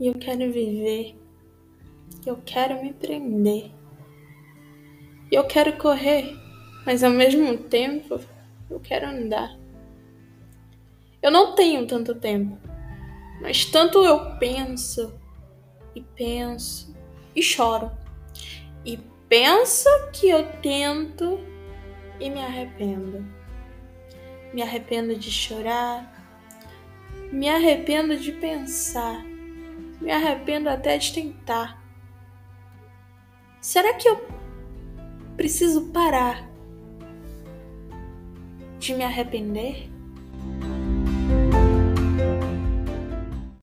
e eu quero viver. Eu quero me prender. Eu quero correr, mas ao mesmo tempo eu quero andar. Eu não tenho tanto tempo, mas tanto eu penso e penso e choro. E penso que eu tento e me arrependo. Me arrependo de chorar, me arrependo de pensar, me arrependo até de tentar. Será que eu preciso parar de me arrepender?